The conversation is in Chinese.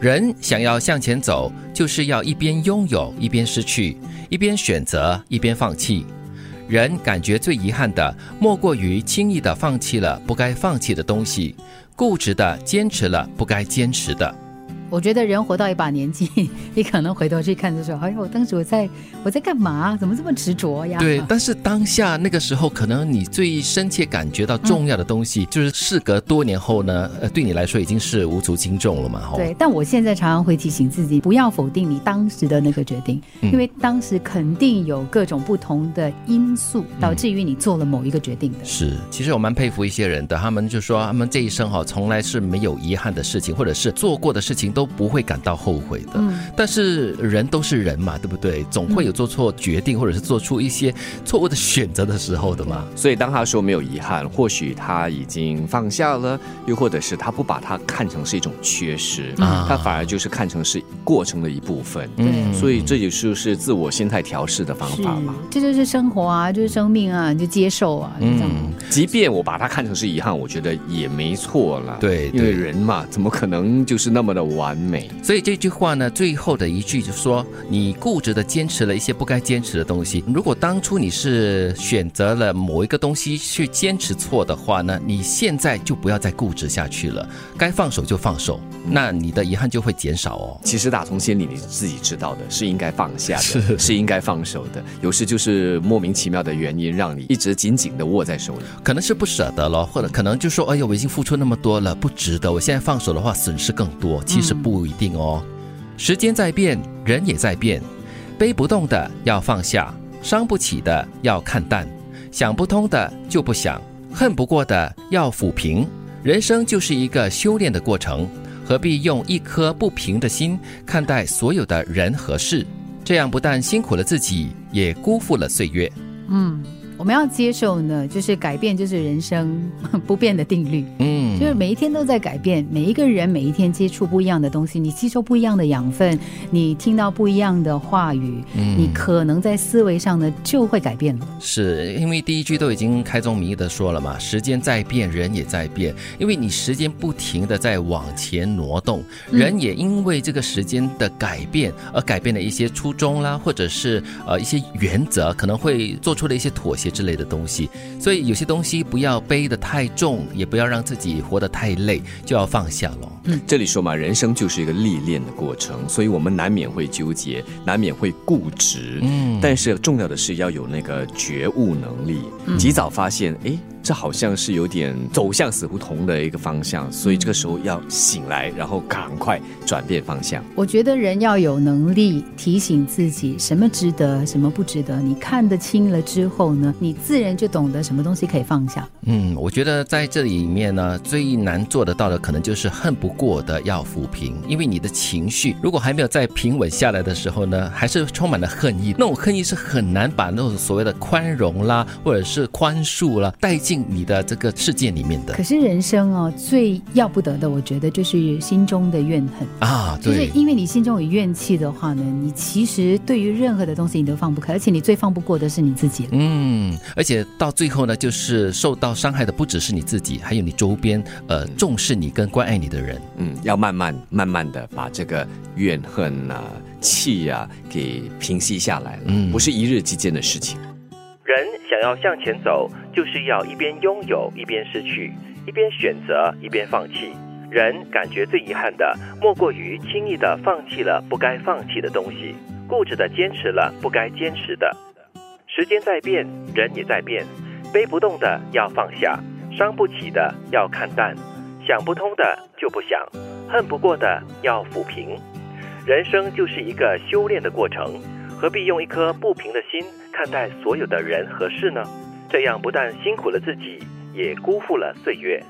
人想要向前走，就是要一边拥有一边失去，一边选择一边放弃。人感觉最遗憾的，莫过于轻易的放弃了不该放弃的东西，固执的坚持了不该坚持的。我觉得人活到一把年纪，你可能回头去看的时候，哎呦，当时我在我在干嘛？怎么这么执着呀？对，但是当下那个时候，可能你最深切感觉到重要的东西，就是事隔多年后呢，呃，对你来说已经是无足轻重了嘛。对，但我现在常常会提醒自己，不要否定你当时的那个决定，因为当时肯定有各种不同的因素导致于你做了某一个决定的。是，其实我蛮佩服一些人的，他们就说他们这一生哈，从来是没有遗憾的事情，或者是做过的事情都。都不会感到后悔的，但是人都是人嘛，对不对？总会有做错决定，或者是做出一些错误的选择的时候的嘛。所以当他说没有遗憾，或许他已经放下了，又或者是他不把它看成是一种缺失，他反而就是看成是过程的一部分。对，所以这也就是自我心态调试的方法嘛。这就是生活啊，就是生命啊，你就接受啊。嗯，即便我把它看成是遗憾，我觉得也没错了。对，因为人嘛，怎么可能就是那么的完？完美，所以这句话呢，最后的一句就说：你固执的坚持了一些不该坚持的东西。如果当初你是选择了某一个东西去坚持错的话呢，你现在就不要再固执下去了，该放手就放手，那你的遗憾就会减少哦。其实打从心里你自己知道的是应该放下的，是应该放手的。有时就是莫名其妙的原因让你一直紧紧的握在手里，可能是不舍得了，或者可能就说：哎呀，我已经付出那么多了，不值得。我现在放手的话，损失更多。其实。不一定哦，时间在变，人也在变，背不动的要放下，伤不起的要看淡，想不通的就不想，恨不过的要抚平。人生就是一个修炼的过程，何必用一颗不平的心看待所有的人和事？这样不但辛苦了自己，也辜负了岁月。嗯。我们要接受呢，就是改变就是人生 不变的定律。嗯，就是每一天都在改变，每一个人每一天接触不一样的东西，你吸收不一样的养分，你听到不一样的话语，嗯你可能在思维上呢就会改变了。是因为第一句都已经开宗明义的说了嘛，时间在变，人也在变。因为你时间不停的在往前挪动，人也因为这个时间的改变而改变了一些初衷啦，或者是呃一些原则，可能会做出了一些妥协。之类的东西，所以有些东西不要背得太重，也不要让自己活得太累，就要放下了。嗯，这里说嘛，人生就是一个历练的过程，所以我们难免会纠结，难免会固执。嗯，但是重要的是要有那个觉悟能力，及早发现，哎。这好像是有点走向死胡同的一个方向，所以这个时候要醒来，然后赶快转变方向。我觉得人要有能力提醒自己什么值得，什么不值得。你看得清了之后呢，你自然就懂得什么东西可以放下。嗯，我觉得在这里面呢，最难做得到的可能就是恨不过的要抚平，因为你的情绪如果还没有再平稳下来的时候呢，还是充满了恨意。那种恨意是很难把那种所谓的宽容啦，或者是宽恕啦带进。进你的这个世界里面的，可是人生哦，最要不得的，我觉得就是心中的怨恨啊，就是因为你心中有怨气的话呢，你其实对于任何的东西你都放不开，而且你最放不过的是你自己。嗯，而且到最后呢，就是受到伤害的不只是你自己，还有你周边呃重视你跟关爱你的人。嗯，要慢慢慢慢的把这个怨恨啊、气呀给平息下来了，不是一日之间的事情。想要向前走，就是要一边拥有一边失去，一边选择一边放弃。人感觉最遗憾的，莫过于轻易的放弃了不该放弃的东西，固执的坚持了不该坚持的。时间在变，人也在变，背不动的要放下，伤不起的要看淡，想不通的就不想，恨不过的要抚平。人生就是一个修炼的过程。何必用一颗不平的心看待所有的人和事呢？这样不但辛苦了自己，也辜负了岁月。